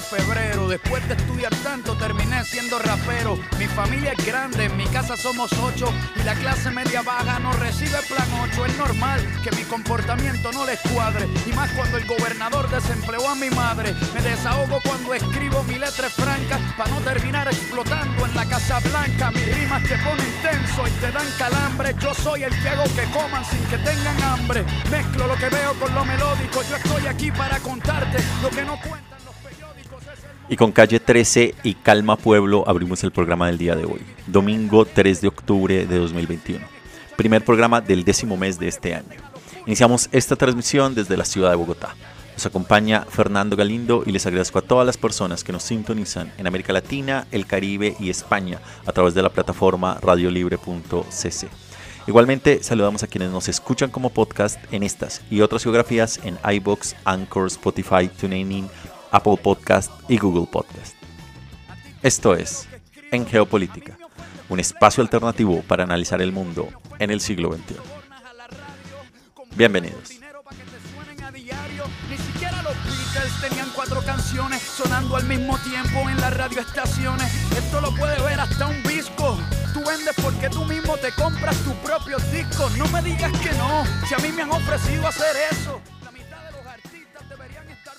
Febrero. Después de estudiar tanto, terminé siendo rapero. Mi familia es grande, en mi casa somos ocho. Y la clase media baja no recibe plan 8. Es normal que mi comportamiento no les cuadre. Y más cuando el gobernador desempleó a mi madre. Me desahogo cuando escribo mi letra franca. Para no terminar explotando en la Casa Blanca. Mis rimas te ponen tenso y te dan calambre. Yo soy el que hago que coman sin que tengan hambre. Mezclo lo que veo con lo melódico. Yo estoy aquí para contarte lo que no cuentan Y con calle 13 y Calma Pueblo abrimos el programa del día de hoy, domingo 3 de octubre de 2021, primer programa del décimo mes de este año. Iniciamos esta transmisión desde la ciudad de Bogotá. Nos acompaña Fernando Galindo y les agradezco a todas las personas que nos sintonizan en América Latina, el Caribe y España a través de la plataforma radiolibre.cc. Igualmente saludamos a quienes nos escuchan como podcast en estas y otras geografías en iBox, Anchor, Spotify, TuneIn, Apple Podcast y Google Podcast. Esto es En Geopolítica, un espacio alternativo para analizar el mundo en el siglo XXI. Bienvenidos. No me digas que no, si a mí me han ofrecido hacer eso.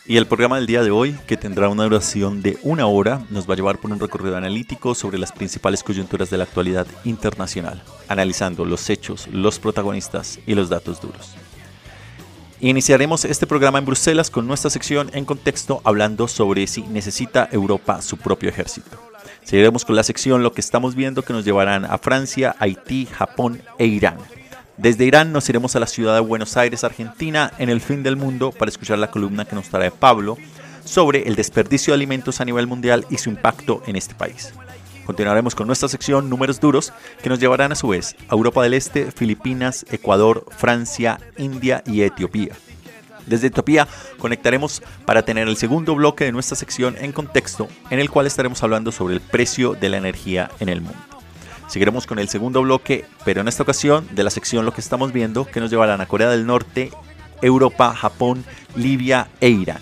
Y el programa del día de hoy, que tendrá una duración de una hora, nos va a llevar por un recorrido analítico sobre las principales coyunturas de la actualidad internacional, analizando los hechos, los protagonistas y los datos duros. Iniciaremos este programa en Bruselas con nuestra sección en contexto hablando sobre si necesita Europa su propio ejército. Seguiremos con la sección Lo que estamos viendo que nos llevarán a Francia, Haití, Japón e Irán. Desde Irán nos iremos a la ciudad de Buenos Aires, Argentina, en el fin del mundo para escuchar la columna que nos trae Pablo sobre el desperdicio de alimentos a nivel mundial y su impacto en este país. Continuaremos con nuestra sección Números Duros, que nos llevarán a su vez a Europa del Este, Filipinas, Ecuador, Francia, India y Etiopía. Desde Etiopía conectaremos para tener el segundo bloque de nuestra sección en contexto, en el cual estaremos hablando sobre el precio de la energía en el mundo. Seguiremos con el segundo bloque, pero en esta ocasión de la sección Lo que estamos viendo, que nos llevarán a Corea del Norte, Europa, Japón, Libia e Irán.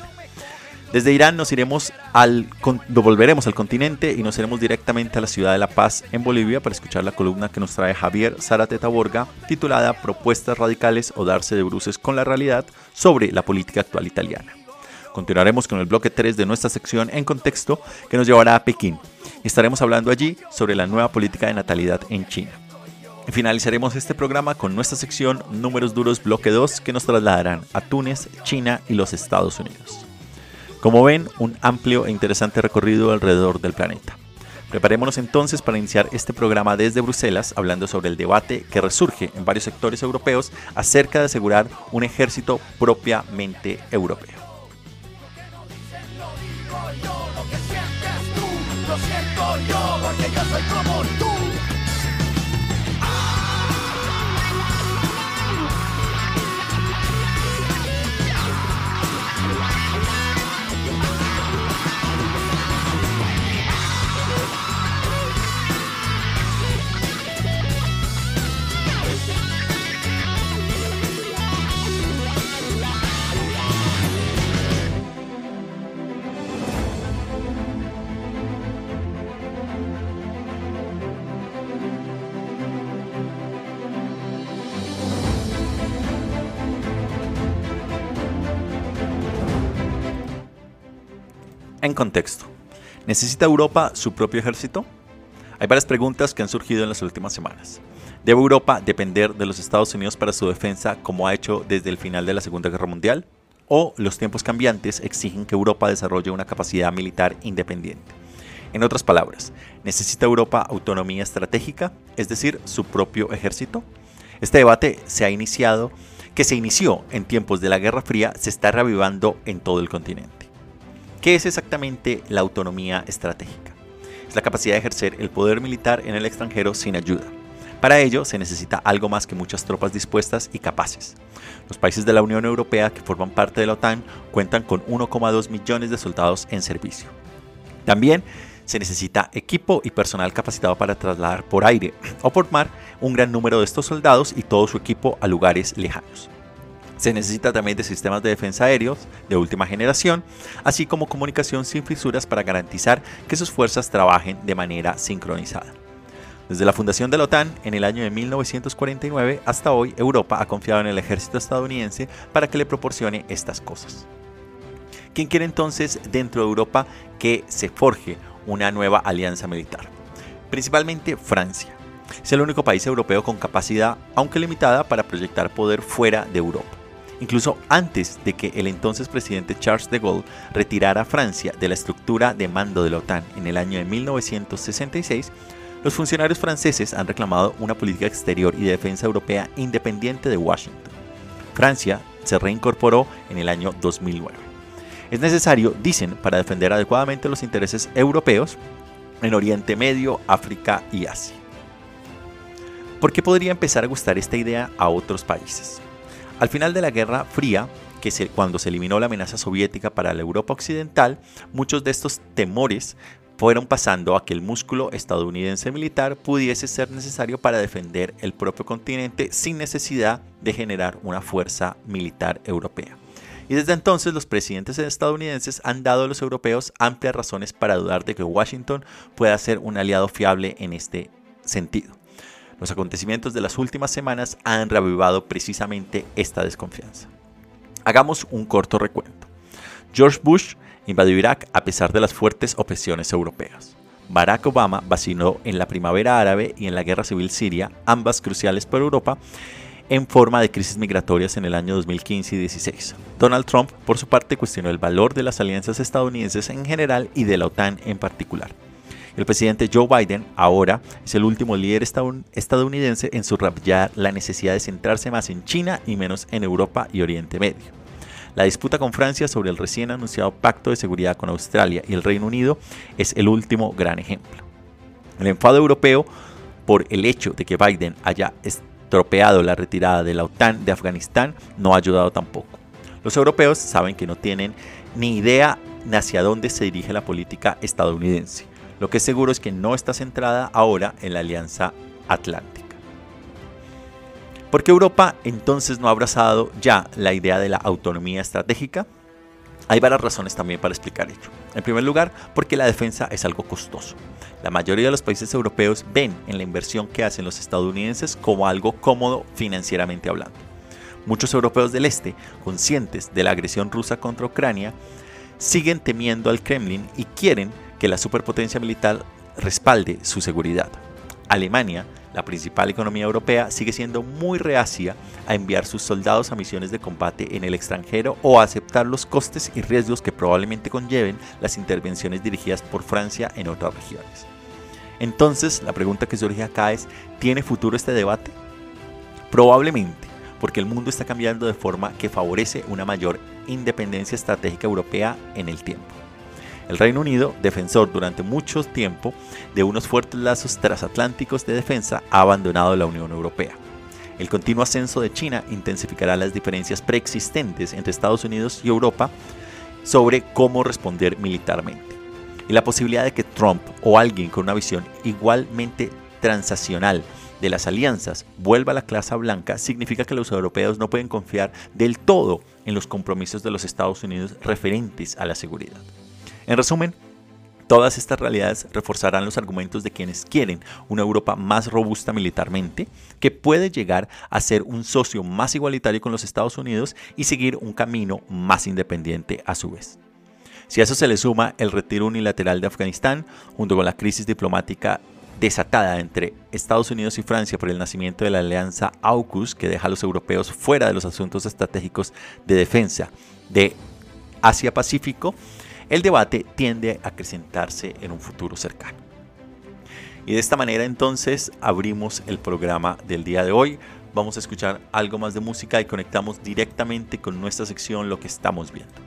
Desde Irán nos iremos al, volveremos al continente y nos iremos directamente a la ciudad de La Paz, en Bolivia, para escuchar la columna que nos trae Javier Zárate Taborga, titulada Propuestas radicales o darse de bruces con la realidad sobre la política actual italiana. Continuaremos con el bloque 3 de nuestra sección en contexto que nos llevará a Pekín. Estaremos hablando allí sobre la nueva política de natalidad en China. Finalizaremos este programa con nuestra sección Números Duros Bloque 2 que nos trasladarán a Túnez, China y los Estados Unidos. Como ven, un amplio e interesante recorrido alrededor del planeta. Preparémonos entonces para iniciar este programa desde Bruselas hablando sobre el debate que resurge en varios sectores europeos acerca de asegurar un ejército propiamente europeo. Siento yo, porque yo soy como tú. En contexto, ¿necesita Europa su propio ejército? Hay varias preguntas que han surgido en las últimas semanas. ¿Debe Europa depender de los Estados Unidos para su defensa como ha hecho desde el final de la Segunda Guerra Mundial? ¿O los tiempos cambiantes exigen que Europa desarrolle una capacidad militar independiente? En otras palabras, ¿necesita Europa autonomía estratégica, es decir, su propio ejército? Este debate se ha iniciado que se inició en tiempos de la Guerra Fría se está reavivando en todo el continente. ¿Qué es exactamente la autonomía estratégica? Es la capacidad de ejercer el poder militar en el extranjero sin ayuda. Para ello se necesita algo más que muchas tropas dispuestas y capaces. Los países de la Unión Europea que forman parte de la OTAN cuentan con 1,2 millones de soldados en servicio. También se necesita equipo y personal capacitado para trasladar por aire o por mar un gran número de estos soldados y todo su equipo a lugares lejanos. Se necesita también de sistemas de defensa aéreos de última generación, así como comunicación sin fisuras para garantizar que sus fuerzas trabajen de manera sincronizada. Desde la fundación de la OTAN en el año de 1949 hasta hoy, Europa ha confiado en el ejército estadounidense para que le proporcione estas cosas. ¿Quién quiere entonces dentro de Europa que se forje una nueva alianza militar. Principalmente Francia. Es el único país europeo con capacidad, aunque limitada, para proyectar poder fuera de Europa. Incluso antes de que el entonces presidente Charles de Gaulle retirara a Francia de la estructura de mando de la OTAN en el año de 1966, los funcionarios franceses han reclamado una política exterior y de defensa europea independiente de Washington. Francia se reincorporó en el año 2009 es necesario, dicen, para defender adecuadamente los intereses europeos en Oriente Medio, África y Asia. ¿Por qué podría empezar a gustar esta idea a otros países? Al final de la Guerra Fría, que cuando se eliminó la amenaza soviética para la Europa occidental, muchos de estos temores fueron pasando a que el músculo estadounidense militar pudiese ser necesario para defender el propio continente sin necesidad de generar una fuerza militar europea. Y desde entonces los presidentes estadounidenses han dado a los europeos amplias razones para dudar de que Washington pueda ser un aliado fiable en este sentido. Los acontecimientos de las últimas semanas han reavivado precisamente esta desconfianza. Hagamos un corto recuento. George Bush invadió Irak a pesar de las fuertes opresiones europeas. Barack Obama vaciló en la primavera árabe y en la guerra civil siria, ambas cruciales para Europa, en forma de crisis migratorias en el año 2015 y 16. Donald Trump, por su parte, cuestionó el valor de las alianzas estadounidenses en general y de la OTAN en particular. El presidente Joe Biden ahora es el último líder estadounidense en subrayar la necesidad de centrarse más en China y menos en Europa y Oriente Medio. La disputa con Francia sobre el recién anunciado pacto de seguridad con Australia y el Reino Unido es el último gran ejemplo. El enfado europeo por el hecho de que Biden haya tropeado la retirada de la OTAN de Afganistán no ha ayudado tampoco. Los europeos saben que no tienen ni idea hacia dónde se dirige la política estadounidense. Lo que es seguro es que no está centrada ahora en la Alianza Atlántica. ¿Por qué Europa entonces no ha abrazado ya la idea de la autonomía estratégica? Hay varias razones también para explicar ello. En primer lugar, porque la defensa es algo costoso. La mayoría de los países europeos ven en la inversión que hacen los estadounidenses como algo cómodo financieramente hablando. Muchos europeos del este, conscientes de la agresión rusa contra Ucrania, siguen temiendo al Kremlin y quieren que la superpotencia militar respalde su seguridad. Alemania la principal economía europea sigue siendo muy reacia a enviar sus soldados a misiones de combate en el extranjero o a aceptar los costes y riesgos que probablemente conlleven las intervenciones dirigidas por Francia en otras regiones. Entonces, la pregunta que surge acá es, ¿tiene futuro este debate? Probablemente, porque el mundo está cambiando de forma que favorece una mayor independencia estratégica europea en el tiempo. El Reino Unido, defensor durante mucho tiempo de unos fuertes lazos transatlánticos de defensa, ha abandonado la Unión Europea. El continuo ascenso de China intensificará las diferencias preexistentes entre Estados Unidos y Europa sobre cómo responder militarmente. Y la posibilidad de que Trump o alguien con una visión igualmente transaccional de las alianzas vuelva a la clase blanca significa que los europeos no pueden confiar del todo en los compromisos de los Estados Unidos referentes a la seguridad. En resumen, Todas estas realidades reforzarán los argumentos de quienes quieren una Europa más robusta militarmente, que puede llegar a ser un socio más igualitario con los Estados Unidos y seguir un camino más independiente a su vez. Si a eso se le suma el retiro unilateral de Afganistán, junto con la crisis diplomática desatada entre Estados Unidos y Francia por el nacimiento de la alianza AUKUS, que deja a los europeos fuera de los asuntos estratégicos de defensa de Asia-Pacífico, el debate tiende a acrecentarse en un futuro cercano. Y de esta manera entonces abrimos el programa del día de hoy. vamos a escuchar algo más de música y conectamos directamente con nuestra sección Lo que estamos viendo.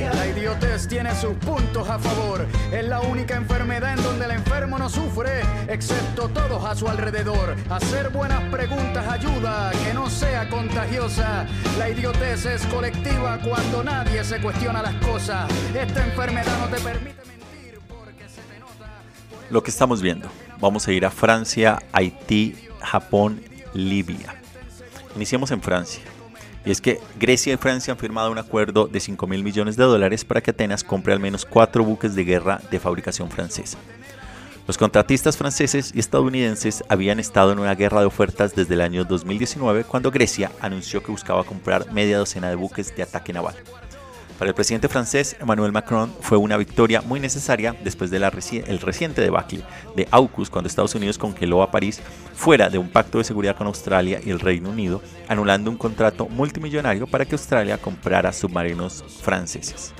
la idiotez tiene sus puntos a favor. Es la única enfermedad en donde el enfermo no sufre, excepto todos a su alrededor. Hacer buenas preguntas ayuda a que no sea contagiosa. La idiotez es colectiva cuando nadie se cuestiona las cosas. Esta enfermedad no te permite mentir porque se te nota. Lo que estamos viendo. Vamos a ir a Francia, Haití, Japón, Libia. Iniciamos en Francia. Y es que Grecia y Francia han firmado un acuerdo de 5 mil millones de dólares para que Atenas compre al menos cuatro buques de guerra de fabricación francesa. Los contratistas franceses y estadounidenses habían estado en una guerra de ofertas desde el año 2019 cuando Grecia anunció que buscaba comprar media docena de buques de ataque naval. Para el presidente francés Emmanuel Macron fue una victoria muy necesaria después del reciente debacle de AUKUS cuando Estados Unidos congeló a París fuera de un pacto de seguridad con Australia y el Reino Unido, anulando un contrato multimillonario para que Australia comprara submarinos franceses.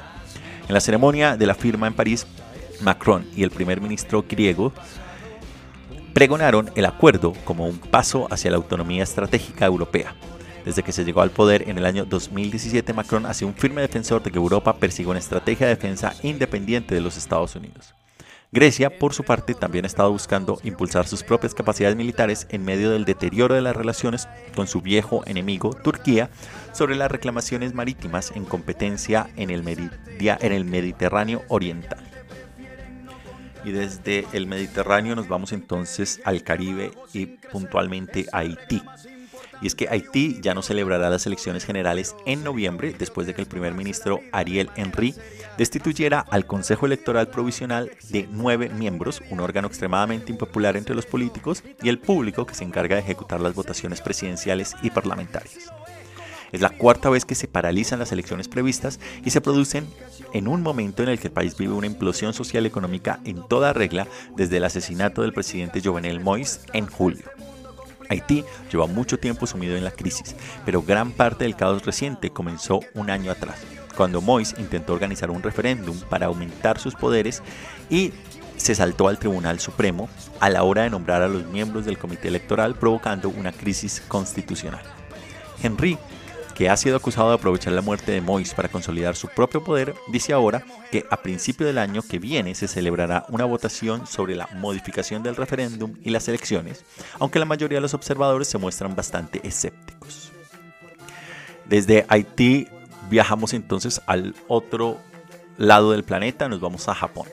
En la ceremonia de la firma en París, Macron y el primer ministro griego pregonaron el acuerdo como un paso hacia la autonomía estratégica europea desde que se llegó al poder en el año 2017, Macron ha sido un firme defensor de que Europa persiga una estrategia de defensa independiente de los Estados Unidos. Grecia, por su parte, también ha estado buscando impulsar sus propias capacidades militares en medio del deterioro de las relaciones con su viejo enemigo, Turquía, sobre las reclamaciones marítimas en competencia en el, en el Mediterráneo Oriental. Y desde el Mediterráneo nos vamos entonces al Caribe y puntualmente a Haití. Y es que Haití ya no celebrará las elecciones generales en noviembre después de que el primer ministro Ariel Henry destituyera al Consejo Electoral Provisional de nueve miembros, un órgano extremadamente impopular entre los políticos y el público que se encarga de ejecutar las votaciones presidenciales y parlamentarias. Es la cuarta vez que se paralizan las elecciones previstas y se producen en un momento en el que el país vive una implosión social y económica en toda regla desde el asesinato del presidente Jovenel Moïse en julio. Haití lleva mucho tiempo sumido en la crisis, pero gran parte del caos reciente comenzó un año atrás, cuando Moïse intentó organizar un referéndum para aumentar sus poderes y se saltó al Tribunal Supremo a la hora de nombrar a los miembros del comité electoral, provocando una crisis constitucional. Henry que ha sido acusado de aprovechar la muerte de Mois para consolidar su propio poder, dice ahora que a principio del año que viene se celebrará una votación sobre la modificación del referéndum y las elecciones, aunque la mayoría de los observadores se muestran bastante escépticos. Desde Haití viajamos entonces al otro lado del planeta, nos vamos a Japón.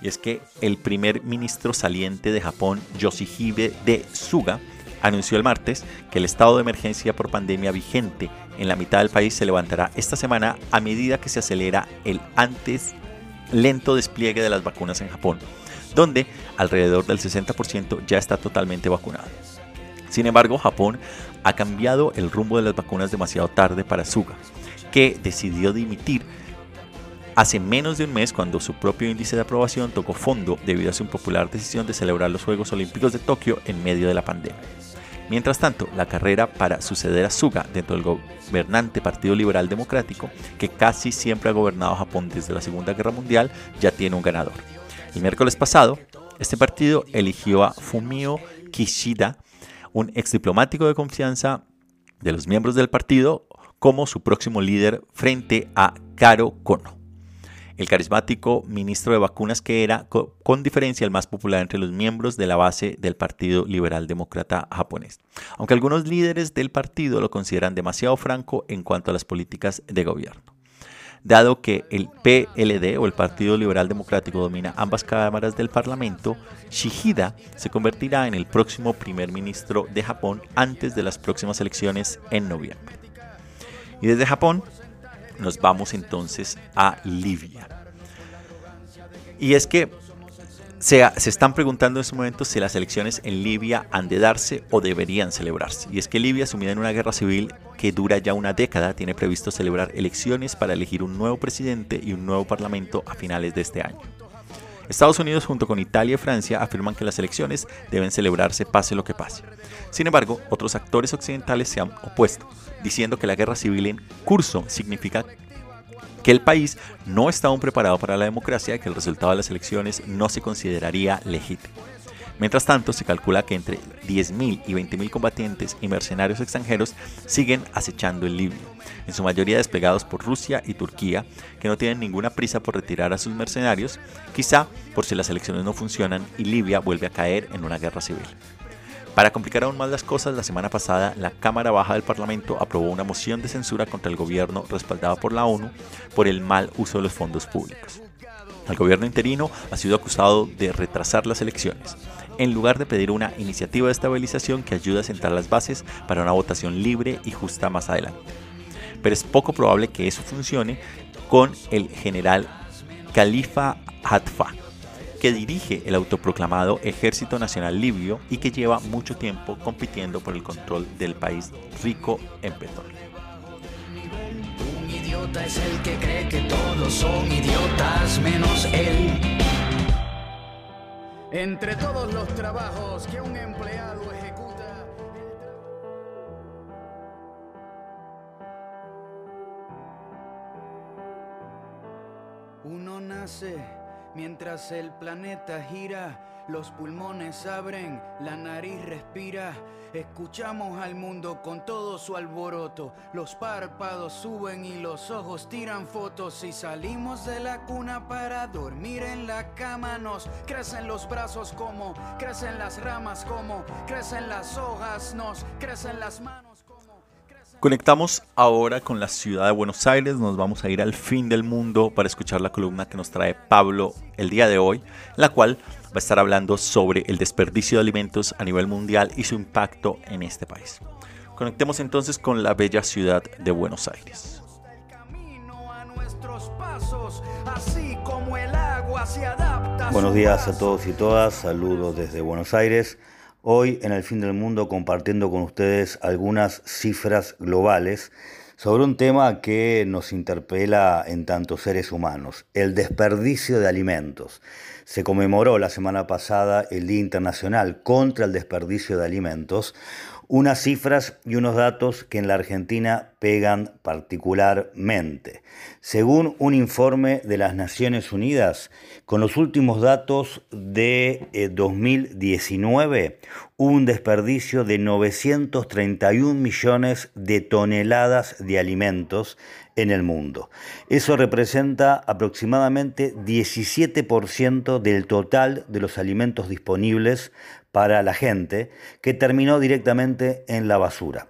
Y es que el primer ministro saliente de Japón, Yoshihide de Suga, anunció el martes que el estado de emergencia por pandemia vigente en la mitad del país se levantará esta semana a medida que se acelera el antes lento despliegue de las vacunas en Japón, donde alrededor del 60% ya está totalmente vacunado. Sin embargo, Japón ha cambiado el rumbo de las vacunas demasiado tarde para Suga, que decidió dimitir hace menos de un mes cuando su propio índice de aprobación tocó fondo debido a su impopular decisión de celebrar los Juegos Olímpicos de Tokio en medio de la pandemia. Mientras tanto, la carrera para suceder a Suga dentro del gobernante Partido Liberal Democrático, que casi siempre ha gobernado Japón desde la Segunda Guerra Mundial, ya tiene un ganador. El miércoles pasado, este partido eligió a Fumio Kishida, un ex diplomático de confianza de los miembros del partido, como su próximo líder frente a Karo Kono el carismático ministro de vacunas que era con diferencia el más popular entre los miembros de la base del Partido Liberal Demócrata japonés, aunque algunos líderes del partido lo consideran demasiado franco en cuanto a las políticas de gobierno. Dado que el PLD o el Partido Liberal Democrático domina ambas cámaras del Parlamento, Shihida se convertirá en el próximo primer ministro de Japón antes de las próximas elecciones en noviembre. Y desde Japón nos vamos entonces a Libia. Y es que se, se, están preguntando en este momento si las elecciones en Libia han de darse o deberían celebrarse. Y es que Libia, sumida en una guerra civil que dura ya una década, tiene previsto celebrar elecciones para elegir un nuevo presidente y un nuevo parlamento a finales de este año. Estados Unidos junto con Italia y Francia afirman que las elecciones deben celebrarse pase lo que pase. Sin embargo, otros actores occidentales se han opuesto, diciendo que la guerra civil en curso significa que el país no está aún preparado para la democracia y que el resultado de las elecciones no se consideraría legítimo. Mientras tanto, se calcula que entre 10.000 y 20.000 combatientes y mercenarios extranjeros siguen acechando el Libio, en su mayoría desplegados por Rusia y Turquía, que no tienen ninguna prisa por retirar a sus mercenarios, quizá por si las elecciones no funcionan y Libia vuelve a caer en una guerra civil. Para complicar aún más las cosas, la semana pasada la Cámara Baja del Parlamento aprobó una moción de censura contra el gobierno respaldada por la ONU por el mal uso de los fondos públicos. El gobierno interino ha sido acusado de retrasar las elecciones en lugar de pedir una iniciativa de estabilización que ayude a sentar las bases para una votación libre y justa más adelante. Pero es poco probable que eso funcione con el general Khalifa Haftar, que dirige el autoproclamado Ejército Nacional Libio y que lleva mucho tiempo compitiendo por el control del país rico en petróleo. Un idiota es el que cree que todos son idiotas menos él. Entre todos los trabajos que un empleado ejecuta, uno nace mientras el planeta gira los pulmones abren, la nariz respira. Escuchamos al mundo con todo su alboroto. Los párpados suben y los ojos tiran fotos. Y salimos de la cuna para dormir en la cama, nos crecen los brazos como crecen las ramas, como crecen las hojas, nos crecen las manos. Conectamos ahora con la ciudad de Buenos Aires, nos vamos a ir al fin del mundo para escuchar la columna que nos trae Pablo el día de hoy, la cual va a estar hablando sobre el desperdicio de alimentos a nivel mundial y su impacto en este país. Conectemos entonces con la bella ciudad de Buenos Aires. Buenos días a todos y todas, saludos desde Buenos Aires. Hoy en el fin del mundo compartiendo con ustedes algunas cifras globales sobre un tema que nos interpela en tantos seres humanos, el desperdicio de alimentos. Se conmemoró la semana pasada el Día Internacional contra el Desperdicio de Alimentos, unas cifras y unos datos que en la Argentina pegan particularmente. Según un informe de las Naciones Unidas, con los últimos datos de 2019, eh, hubo un desperdicio de 931 millones de toneladas de alimentos en el mundo. Eso representa aproximadamente 17% del total de los alimentos disponibles para la gente, que terminó directamente en la basura.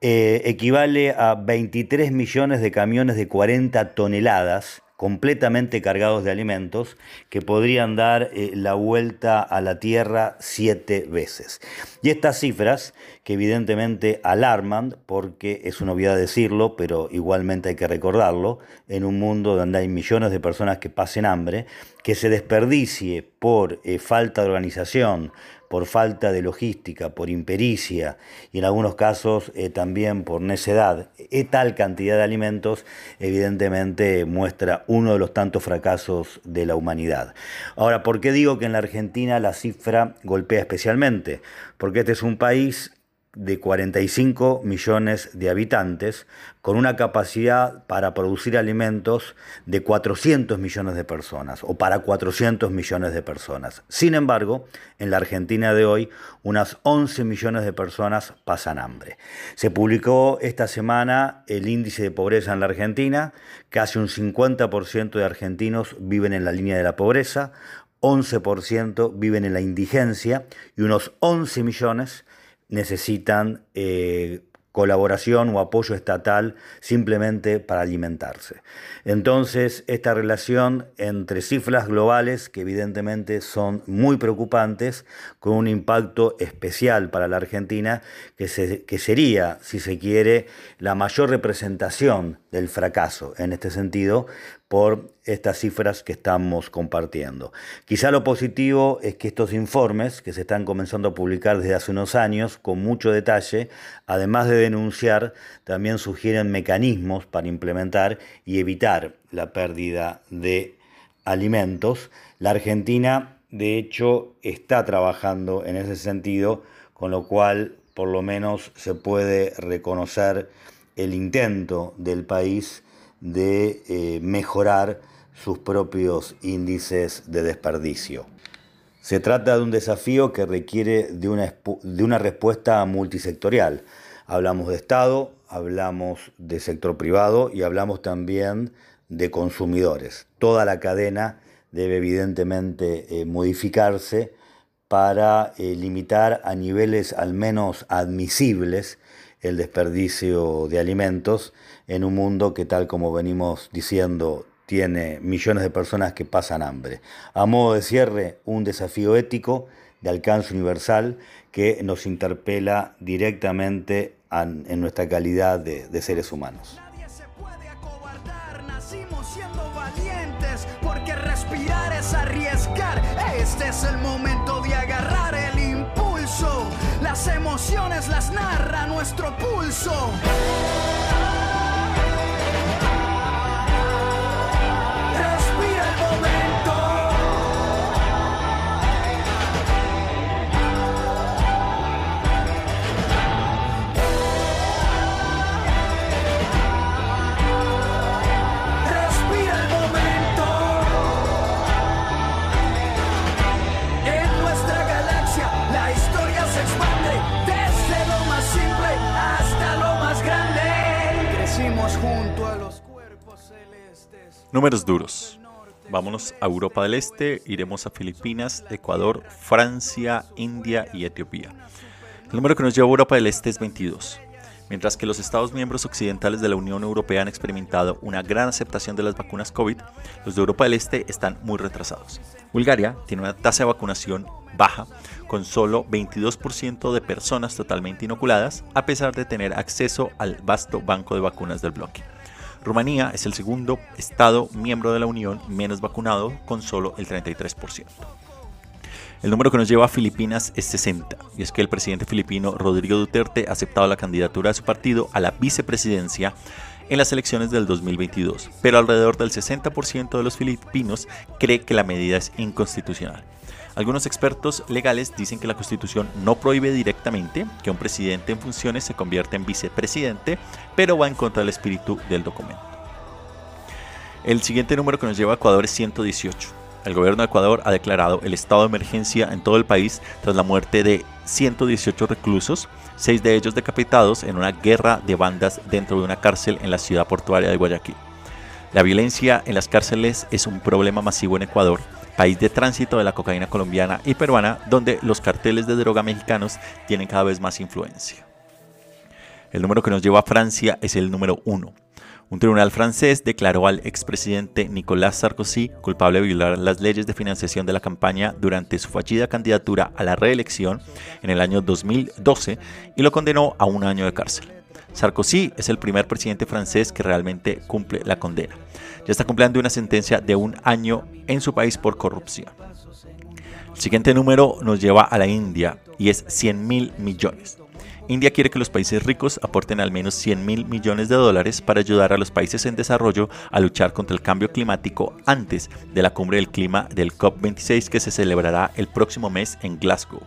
Eh, equivale a 23 millones de camiones de 40 toneladas completamente cargados de alimentos que podrían dar eh, la vuelta a la Tierra siete veces. Y estas cifras, que evidentemente alarman, porque es una obviedad decirlo, pero igualmente hay que recordarlo, en un mundo donde hay millones de personas que pasen hambre, que se desperdicie por eh, falta de organización, por falta de logística, por impericia y en algunos casos eh, también por necedad, e tal cantidad de alimentos evidentemente muestra uno de los tantos fracasos de la humanidad. Ahora, ¿por qué digo que en la Argentina la cifra golpea especialmente? Porque este es un país de 45 millones de habitantes, con una capacidad para producir alimentos de 400 millones de personas, o para 400 millones de personas. Sin embargo, en la Argentina de hoy, unas 11 millones de personas pasan hambre. Se publicó esta semana el índice de pobreza en la Argentina, casi un 50% de argentinos viven en la línea de la pobreza, 11% viven en la indigencia y unos 11 millones necesitan eh, colaboración o apoyo estatal simplemente para alimentarse. Entonces, esta relación entre cifras globales, que evidentemente son muy preocupantes, con un impacto especial para la Argentina, que, que sería, si se quiere, la mayor representación del fracaso en este sentido, por estas cifras que estamos compartiendo. Quizá lo positivo es que estos informes, que se están comenzando a publicar desde hace unos años, con mucho detalle, además de denunciar, también sugieren mecanismos para implementar y evitar la pérdida de alimentos. La Argentina, de hecho, está trabajando en ese sentido, con lo cual, por lo menos, se puede reconocer el intento del país de eh, mejorar sus propios índices de desperdicio. Se trata de un desafío que requiere de una, de una respuesta multisectorial. Hablamos de Estado, hablamos de sector privado y hablamos también de consumidores. Toda la cadena debe evidentemente eh, modificarse para eh, limitar a niveles al menos admisibles el desperdicio de alimentos en un mundo que tal como venimos diciendo tiene millones de personas que pasan hambre. A modo de cierre, un desafío ético de alcance universal que nos interpela directamente en nuestra calidad de, seres humanos. Nadie se puede acobardar, nacimos siendo valientes, porque respirar es arriesgar. Este es el momento Las emociones las narra nuestro pulso. Números duros. Vámonos a Europa del Este, iremos a Filipinas, Ecuador, Francia, India y Etiopía. El número que nos lleva a Europa del Este es 22. Mientras que los Estados miembros occidentales de la Unión Europea han experimentado una gran aceptación de las vacunas COVID, los de Europa del Este están muy retrasados. Bulgaria tiene una tasa de vacunación baja, con solo 22% de personas totalmente inoculadas, a pesar de tener acceso al vasto banco de vacunas del bloque. Rumanía es el segundo estado miembro de la Unión menos vacunado, con solo el 33%. El número que nos lleva a Filipinas es 60, y es que el presidente filipino Rodrigo Duterte ha aceptado la candidatura de su partido a la vicepresidencia en las elecciones del 2022, pero alrededor del 60% de los filipinos cree que la medida es inconstitucional. Algunos expertos legales dicen que la constitución no prohíbe directamente que un presidente en funciones se convierta en vicepresidente, pero va en contra del espíritu del documento. El siguiente número que nos lleva a Ecuador es 118. El gobierno de Ecuador ha declarado el estado de emergencia en todo el país tras la muerte de 118 reclusos, seis de ellos decapitados en una guerra de bandas dentro de una cárcel en la ciudad portuaria de Guayaquil. La violencia en las cárceles es un problema masivo en Ecuador, país de tránsito de la cocaína colombiana y peruana, donde los carteles de droga mexicanos tienen cada vez más influencia. El número que nos lleva a Francia es el número 1. Un tribunal francés declaró al expresidente Nicolas Sarkozy culpable de violar las leyes de financiación de la campaña durante su fallida candidatura a la reelección en el año 2012 y lo condenó a un año de cárcel. Sarkozy es el primer presidente francés que realmente cumple la condena. Está cumpliendo una sentencia de un año en su país por corrupción. El siguiente número nos lleva a la India y es 100 mil millones. India quiere que los países ricos aporten al menos 100 mil millones de dólares para ayudar a los países en desarrollo a luchar contra el cambio climático antes de la cumbre del clima del COP26 que se celebrará el próximo mes en Glasgow.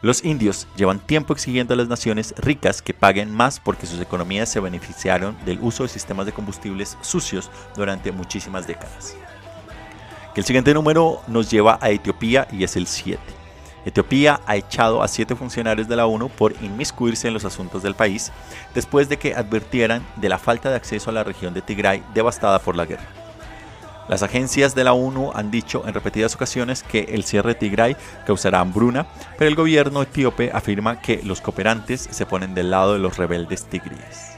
Los indios llevan tiempo exigiendo a las naciones ricas que paguen más porque sus economías se beneficiaron del uso de sistemas de combustibles sucios durante muchísimas décadas. El siguiente número nos lleva a Etiopía y es el 7. Etiopía ha echado a siete funcionarios de la ONU por inmiscuirse en los asuntos del país después de que advirtieran de la falta de acceso a la región de Tigray devastada por la guerra. Las agencias de la ONU han dicho en repetidas ocasiones que el cierre de Tigray causará hambruna, pero el gobierno etíope afirma que los cooperantes se ponen del lado de los rebeldes tigríes.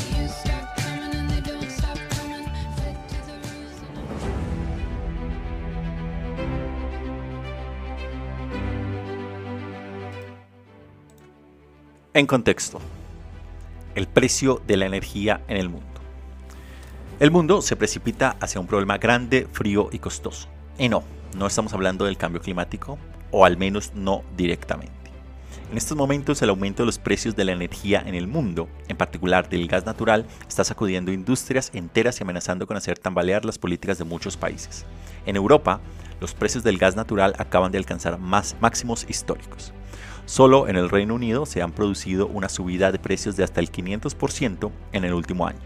En contexto, el precio de la energía en el mundo. El mundo se precipita hacia un problema grande, frío y costoso. Y no, no estamos hablando del cambio climático, o al menos no directamente. En estos momentos el aumento de los precios de la energía en el mundo, en particular del gas natural, está sacudiendo industrias enteras y amenazando con hacer tambalear las políticas de muchos países. En Europa, los precios del gas natural acaban de alcanzar más máximos históricos. Solo en el Reino Unido se han producido una subida de precios de hasta el 500% en el último año.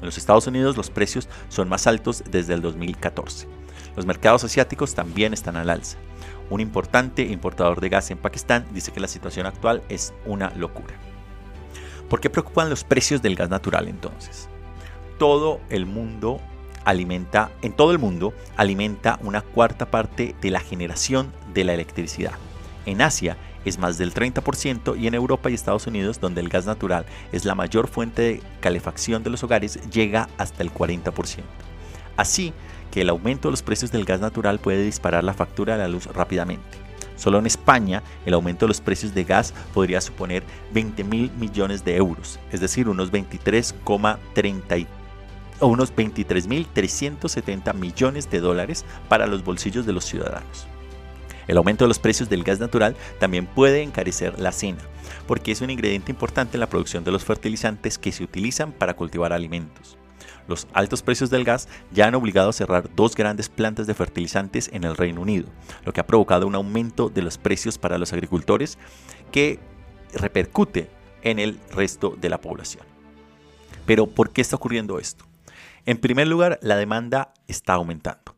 En los Estados Unidos los precios son más altos desde el 2014. Los mercados asiáticos también están al alza. Un importante importador de gas en Pakistán dice que la situación actual es una locura. ¿Por qué preocupan los precios del gas natural entonces? Todo el mundo alimenta, en todo el mundo alimenta una cuarta parte de la generación de la electricidad. En Asia es más del 30% y en Europa y Estados Unidos, donde el gas natural es la mayor fuente de calefacción de los hogares, llega hasta el 40%. Así que el aumento de los precios del gas natural puede disparar la factura de la luz rápidamente. Solo en España, el aumento de los precios de gas podría suponer 20 mil millones de euros, es decir, unos 23,30 o unos 23.370 millones de dólares para los bolsillos de los ciudadanos. El aumento de los precios del gas natural también puede encarecer la cena, porque es un ingrediente importante en la producción de los fertilizantes que se utilizan para cultivar alimentos. Los altos precios del gas ya han obligado a cerrar dos grandes plantas de fertilizantes en el Reino Unido, lo que ha provocado un aumento de los precios para los agricultores que repercute en el resto de la población. Pero ¿por qué está ocurriendo esto? En primer lugar, la demanda está aumentando.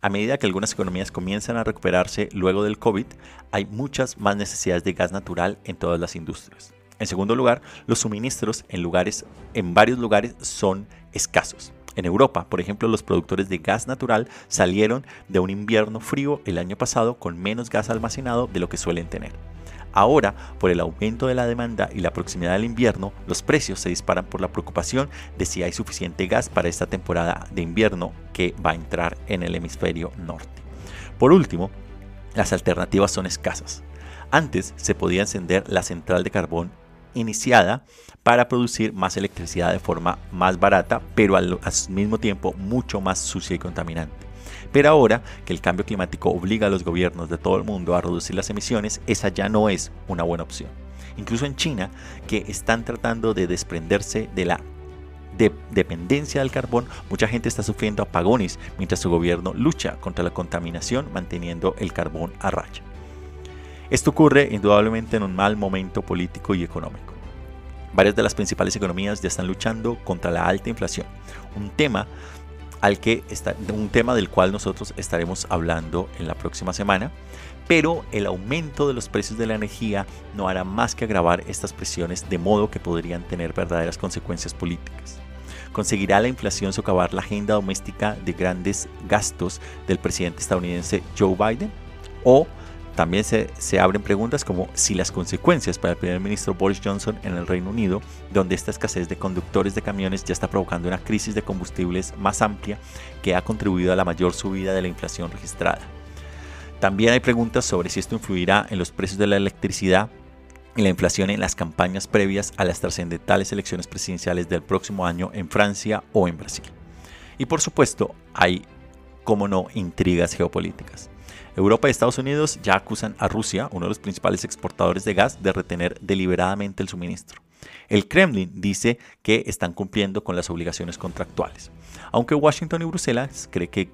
A medida que algunas economías comienzan a recuperarse luego del COVID, hay muchas más necesidades de gas natural en todas las industrias. En segundo lugar, los suministros en, lugares, en varios lugares son escasos. En Europa, por ejemplo, los productores de gas natural salieron de un invierno frío el año pasado con menos gas almacenado de lo que suelen tener. Ahora, por el aumento de la demanda y la proximidad del invierno, los precios se disparan por la preocupación de si hay suficiente gas para esta temporada de invierno que va a entrar en el hemisferio norte. Por último, las alternativas son escasas. Antes se podía encender la central de carbón iniciada para producir más electricidad de forma más barata, pero al, mismo tiempo mucho más sucia y contaminante. Pero ahora que el cambio climático obliga a los gobiernos de todo el mundo a reducir las emisiones, esa ya no es una buena opción. Incluso en China, que están tratando de desprenderse de la dependencia del carbón, mucha gente está sufriendo apagones mientras su gobierno lucha contra la contaminación manteniendo el carbón a raya. Esto ocurre indudablemente en un mal momento político y económico. Varias de las principales economías ya están luchando contra la alta inflación, un tema al que está, un tema del cual nosotros estaremos hablando en la próxima semana, pero el aumento de los precios de la energía no hará más que agravar estas presiones de modo que podrían tener verdaderas consecuencias políticas. ¿Conseguirá la inflación socavar la agenda doméstica de grandes gastos del presidente estadounidense Joe Biden? ¿O También se, se, abren preguntas como si las consecuencias para el primer ministro Boris Johnson en el Reino Unido, donde esta escasez de conductores de camiones ya está provocando una crisis de combustibles más amplia que ha contribuido a la mayor subida de la inflación registrada. También hay preguntas sobre si esto influirá en los precios de la electricidad y la inflación en las campañas previas a las trascendentales elecciones presidenciales del próximo año en Francia o en Brasil. Y por supuesto, hay, como no, intrigas geopolíticas. Europa y Estados Unidos ya acusan a Rusia, uno de los principales exportadores de gas, de retener deliberadamente el suministro. El Kremlin dice que están cumpliendo con las obligaciones contractuales, aunque Washington y Bruselas cree que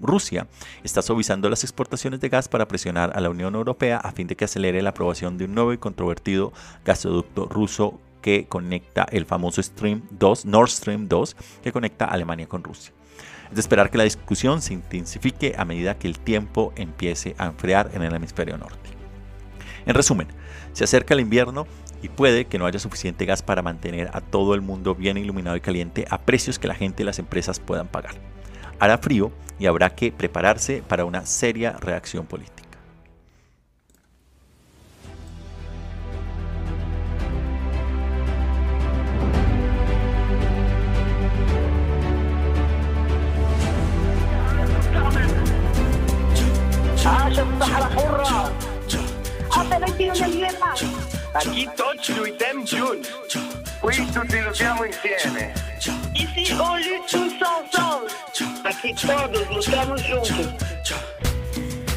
Rusia está suavizando las exportaciones de gas para presionar a la Unión Europea a fin de que acelere la aprobación de un nuevo y controvertido gasoducto ruso que conecta el famoso Stream 2, Nord Stream 2, que conecta Alemania con Rusia. Es de esperar que la discusión se intensifique a medida que el tiempo empiece a enfriar en el hemisferio norte. En resumen, se acerca el invierno y puede que no haya suficiente gas para mantener a todo el mundo bien iluminado y caliente a precios que la gente y las empresas puedan pagar. Hará frío y habrá que prepararse para una seria reacción política. الصحراء حرة Atlético de Liepa. Aquí Tochu y Temjun. Qui tutti luttiamo insieme. Ici on lutte tous ensemble. Aqui todos lutamos juntos.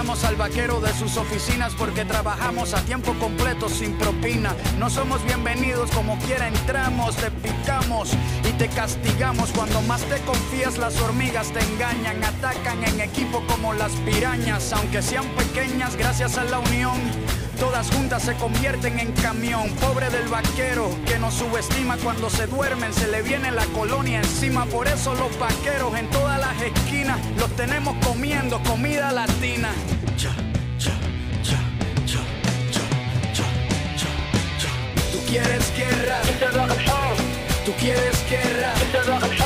al vaquero de sus oficinas porque trabajamos a tiempo completo sin propina. No somos bienvenidos como quiera entramos, te picamos y te castigamos. Cuando más te confías las hormigas te engañan, atacan en equipo como las pirañas, aunque sean pequeñas gracias a la unión. Todas juntas se convierten en camión. Pobre del vaquero que nos subestima cuando se duermen, se le viene la colonia encima. Por eso los vaqueros en todas las esquinas los tenemos comiendo comida latina. Tú quieres guerra. Tú quieres guerra.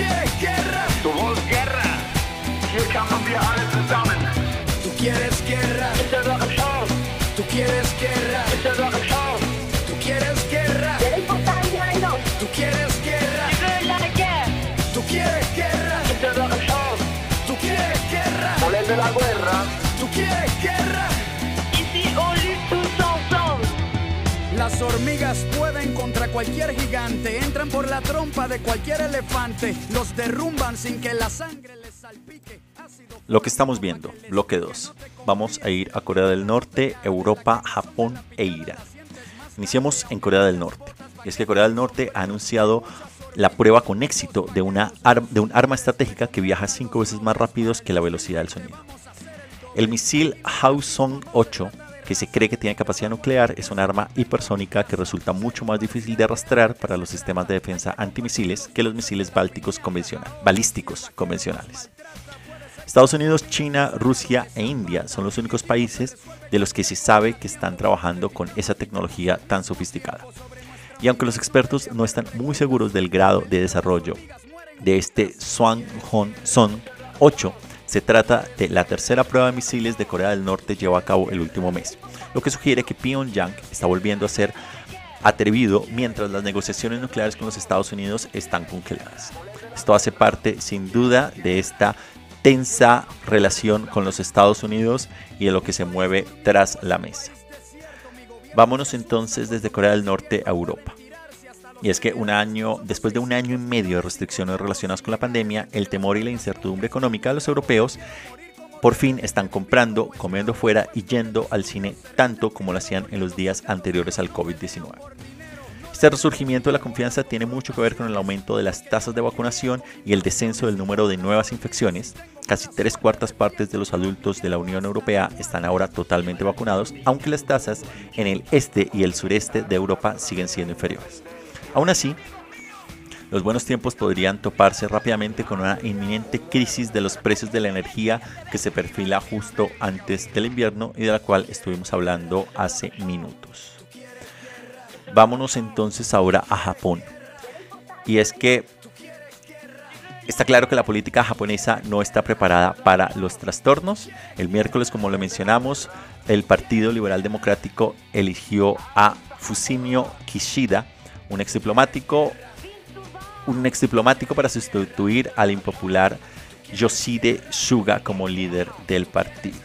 Quieres guerra. Du willst Guerra. Hier kämpfen wir alle zusammen. Tú quieres guerra. Schau. Tú quieres guerra. Ist cualquier gigante, entran por la trompa de cualquier elefante, los derrumban sin que la sangre les salpique. Lo que estamos viendo, bloque 2. Vamos a ir a Corea del Norte, Europa, Japón e Irán. Iniciamos en Corea del Norte. Y es que Corea del Norte ha anunciado la prueba con éxito de, una de un arma estratégica que viaja cinco veces más rápido que la velocidad del sonido. El misil Hwasong 8, que se cree que tiene capacidad nuclear, es un arma hipersónica que resulta mucho más difícil de rastrear para los sistemas de defensa antimisiles que los misiles bálticos convencional- balísticos convencionales. Estados Unidos, China, Rusia e India son los únicos países de los que se sabe que están trabajando con esa tecnología tan sofisticada. Y aunque los expertos no están muy seguros del grado de desarrollo de este Swanghong-son 8, se trata de la tercera prueba de misiles de Corea del Norte llevada a cabo el último mes, lo que sugiere que Pyongyang está volviendo a ser atrevido mientras las negociaciones nucleares con los Estados Unidos están congeladas. Esto hace parte sin duda de esta tensa relación con los Estados Unidos y de lo que se mueve tras la mesa. Vámonos entonces desde Corea del Norte a Europa. Y es que un año, después de un año y medio de restricciones relacionadas con la pandemia, el temor y la incertidumbre económica de los europeos por fin están comprando, comiendo fuera y yendo al cine tanto como lo hacían en los días anteriores al COVID-19. Este resurgimiento de la confianza tiene mucho que ver con el aumento de las tasas de vacunación y el descenso del número de nuevas infecciones. Casi tres cuartas partes de los adultos de la Unión Europea están ahora totalmente vacunados, aunque las tasas en el este y el sureste de Europa siguen siendo inferiores. Aún así, los buenos tiempos podrían toparse rápidamente con una inminente crisis de los precios de la energía que se perfila justo antes del invierno y de la cual estuvimos hablando hace minutos. Vámonos entonces ahora a Japón. Y es que Está claro que la política japonesa no está preparada para los trastornos. El miércoles, como lo mencionamos, el Partido Liberal Democrático eligió a Fusimio Kishida, un ex diplomático, un ex diplomático para sustituir al impopular Yoshide Suga como líder del partido.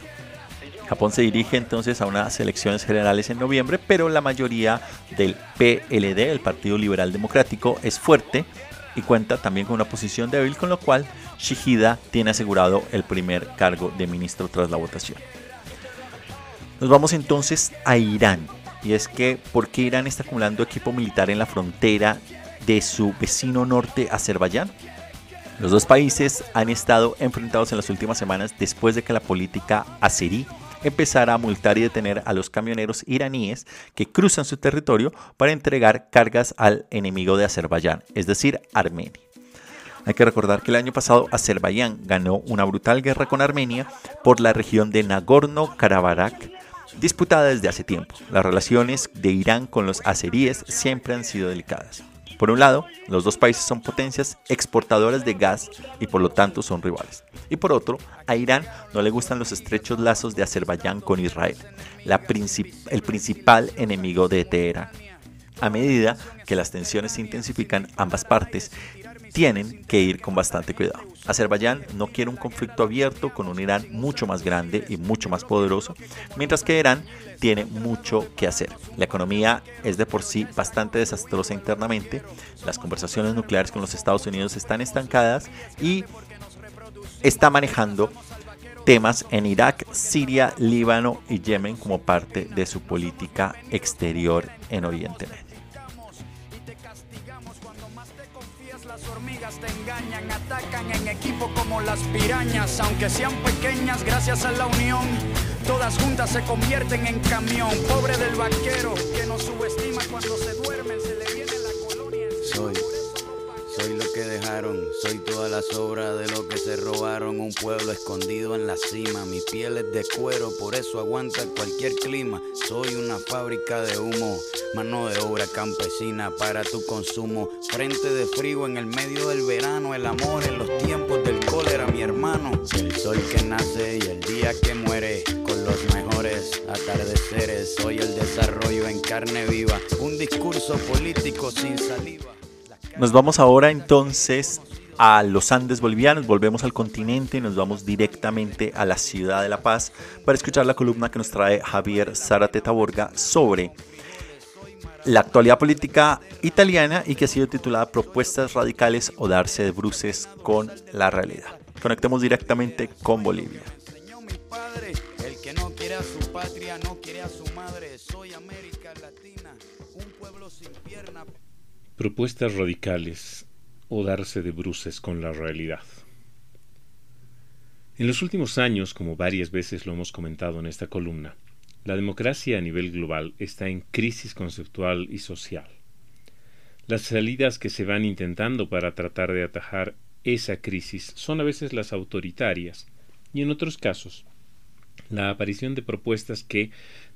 Japón se dirige entonces a unas elecciones generales en noviembre, pero la mayoría del PLD, el Partido Liberal Democrático, es fuerte y cuenta también con una posición débil, con lo cual Shihida tiene asegurado el primer cargo de ministro tras la votación. Nos vamos entonces a Irán. Y es que, ¿por qué Irán está acumulando equipo militar en la frontera de su vecino norte, Azerbaiyán? Los dos países han estado enfrentados en las últimas semanas después de que la política azerí empezara a multar y detener a los camioneros iraníes que cruzan su territorio para entregar cargas al enemigo de Azerbaiyán, es decir, Armenia. Hay que recordar que el año pasado Azerbaiyán ganó una brutal guerra con Armenia por la región de Nagorno-Karabaj, disputada desde hace tiempo. Las relaciones de Irán con los azeríes siempre han sido delicadas. Por un lado, los dos países son potencias exportadoras de gas y por lo tanto son rivales. Y por otro, a Irán no le gustan los estrechos lazos de Azerbaiyán con Israel, el principal enemigo de Teherán. A medida que las tensiones se intensifican, ambas partes tienen que ir con bastante cuidado. Azerbaiyán no quiere un conflicto abierto con un Irán mucho más grande y mucho más poderoso, mientras que Irán tiene mucho que hacer. La economía es de por sí bastante desastrosa internamente, las conversaciones nucleares con los Estados Unidos están estancadas y está manejando temas en Irak, Siria, Líbano y Yemen como parte de su política exterior en Oriente Medio. Las pirañas, aunque sean pequeñas gracias a la unión. Todas juntas se convierten en camión, pobre del vaquero que nos subestima cuando se duermen, se le viene la colonia. Soy, soy lo que dejaron, soy toda la sobra de lo que se robaron, un pueblo escondido en la cima, mi piel es de cuero, por eso aguanta cualquier clima, soy una fábrica de humo Mano de obra campesina para tu consumo. Frente de frío en el medio del verano. El amor en los sol que nace y el día que muere. Con los mejores atardeceres. Soy el desarrollo en carne viva. Un discurso político sin saliva. Nos vamos ahora entonces a los Andes bolivianos, volvemos al continente y nos vamos directamente a la ciudad de La Paz para escuchar la columna que nos trae Javier Zárate Taborga sobre la actualidad política italiana y que ha sido titulada Propuestas radicales o darse de bruces con la realidad. Conectemos directamente con Bolivia. Propuestas radicales o darse de bruces con la realidad. En los últimos años, como varias veces lo hemos comentado en esta columna, la democracia a nivel global está en crisis conceptual y social. Las salidas que se van intentando para tratar de atajar esa crisis son a veces las autoritarias y en otros casos la aparición de propuestas que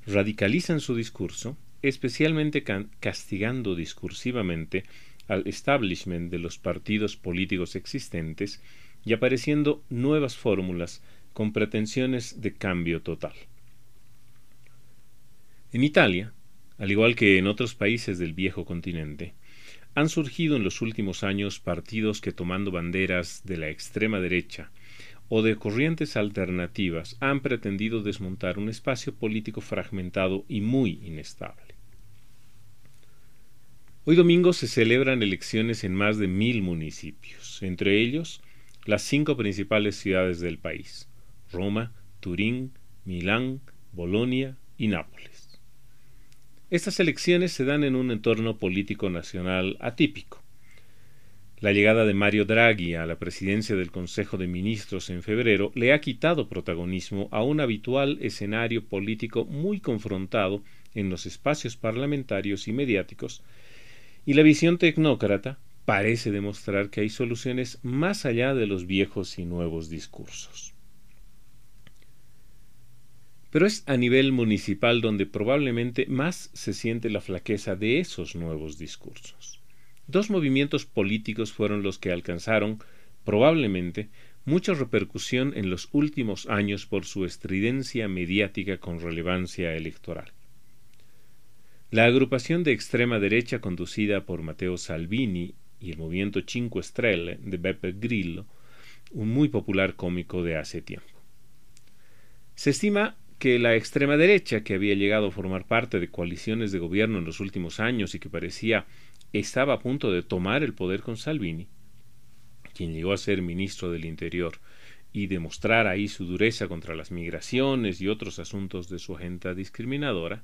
radicalizan su discurso, especialmente castigando discursivamente al establishment de los partidos políticos existentes y apareciendo nuevas fórmulas con pretensiones de cambio total. En Italia, al igual que en otros países del viejo continente, han surgido en los últimos años partidos que tomando banderas de la extrema derecha o de corrientes alternativas han pretendido desmontar un espacio político fragmentado y muy inestable. Hoy domingo se celebran elecciones en más de mil municipios, entre ellos las cinco principales ciudades del país, Roma, Turín, Milán, Bolonia y Nápoles. Estas elecciones se dan en un entorno político nacional atípico. La llegada de Mario Draghi a la presidencia del Consejo de Ministros en febrero le ha quitado protagonismo a un habitual escenario político muy confrontado en los espacios parlamentarios y mediáticos, y la visión tecnócrata parece demostrar que hay soluciones más allá de los viejos y nuevos discursos. Pero es a nivel municipal donde probablemente más se siente la flaqueza de esos nuevos discursos. Dos movimientos políticos fueron los que alcanzaron, probablemente, mucha repercusión en los últimos años por su estridencia mediática con relevancia electoral. La agrupación de extrema derecha conducida por Matteo Salvini y el movimiento Cinque Stelle de Beppe Grillo, un muy popular cómico de hace tiempo. Se estima que la extrema derecha, que había llegado a formar parte de coaliciones de gobierno en los últimos años y que parecía estaba a punto de tomar el poder con Salvini, quien llegó a ser ministro del Interior, y demostrar ahí su dureza contra las migraciones y otros asuntos de su agenda discriminadora,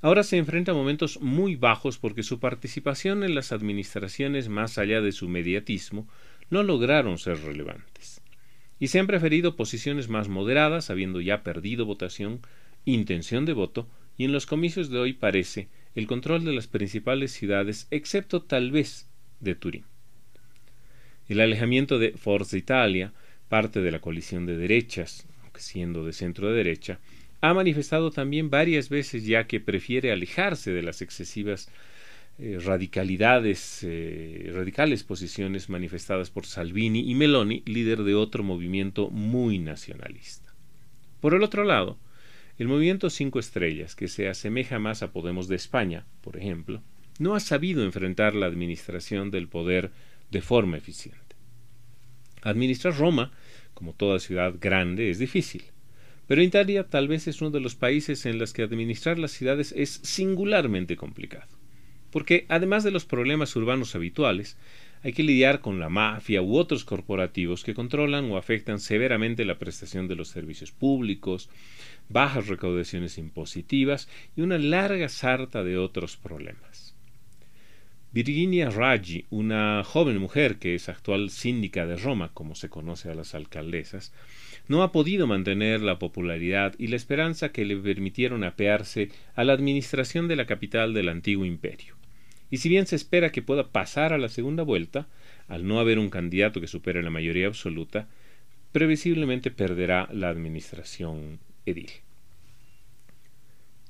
ahora se enfrenta a momentos muy bajos porque su participación en las administraciones, más allá de su mediatismo, no lograron ser relevantes. Y se han preferido posiciones más moderadas, habiendo ya perdido votación, intención de voto, y en los comicios de hoy parece el control de las principales ciudades, excepto tal vez de Turín. El alejamiento de Forza Italia, parte de la coalición de derechas, aunque siendo de centro derecha, ha manifestado también varias veces ya que prefiere alejarse de las excesivas eh, radicalidades, eh, radicales posiciones manifestadas por Salvini y Meloni, líder de otro movimiento muy nacionalista. Por el otro lado, el movimiento Cinco Estrellas, que se asemeja más a Podemos de España, por ejemplo, no ha sabido enfrentar la administración del poder de forma eficiente. Administrar Roma, como toda ciudad grande, es difícil, pero Italia tal vez es uno de los países en los que administrar las ciudades es singularmente complicado, porque además de los problemas urbanos habituales, hay que lidiar con la mafia u otros corporativos que controlan o afectan severamente la prestación de los servicios públicos, bajas recaudaciones impositivas y una larga sarta de otros problemas. Virginia Raggi, una joven mujer que es actual síndica de Roma, como se conoce a las alcaldesas, no ha podido mantener la popularidad y la esperanza que le permitieron apearse a la administración de la capital del antiguo imperio. Y si bien se espera que pueda pasar a la segunda vuelta, al no haber un candidato que supere la mayoría absoluta, previsiblemente perderá la administración edil.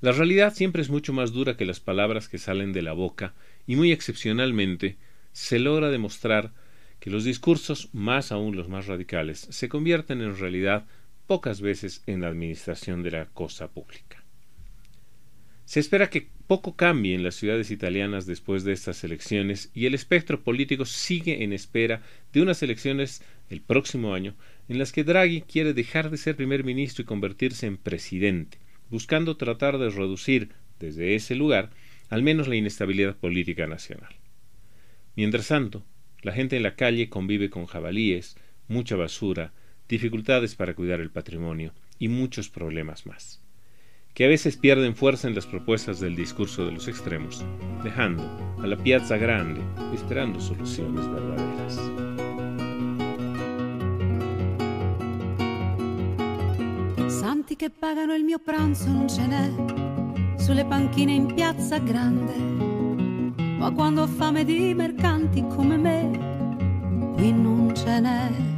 La realidad siempre es mucho más dura que las palabras que salen de la boca y muy excepcionalmente se logra demostrar que los discursos, más aún los más radicales, se convierten en realidad pocas veces en la administración de la cosa pública. Se espera que poco cambie en las ciudades italianas después de estas elecciones y el espectro político sigue en espera de unas elecciones el próximo año en las que Draghi quiere dejar de ser primer ministro y convertirse en presidente, buscando tratar de reducir desde ese lugar al menos la inestabilidad política nacional. Mientras tanto, la gente en la calle convive con jabalíes, mucha basura, dificultades para cuidar el patrimonio y muchos problemas más, que a veces pierden fuerza en las propuestas del discurso de los extremos, dejando a la piazza grande esperando soluciones verdaderas. Santi che pagano il mio pranzo non ce n'è sulle panchine in piazza grande. Ma quando ho fame di mercanti come me, qui non ce n'è.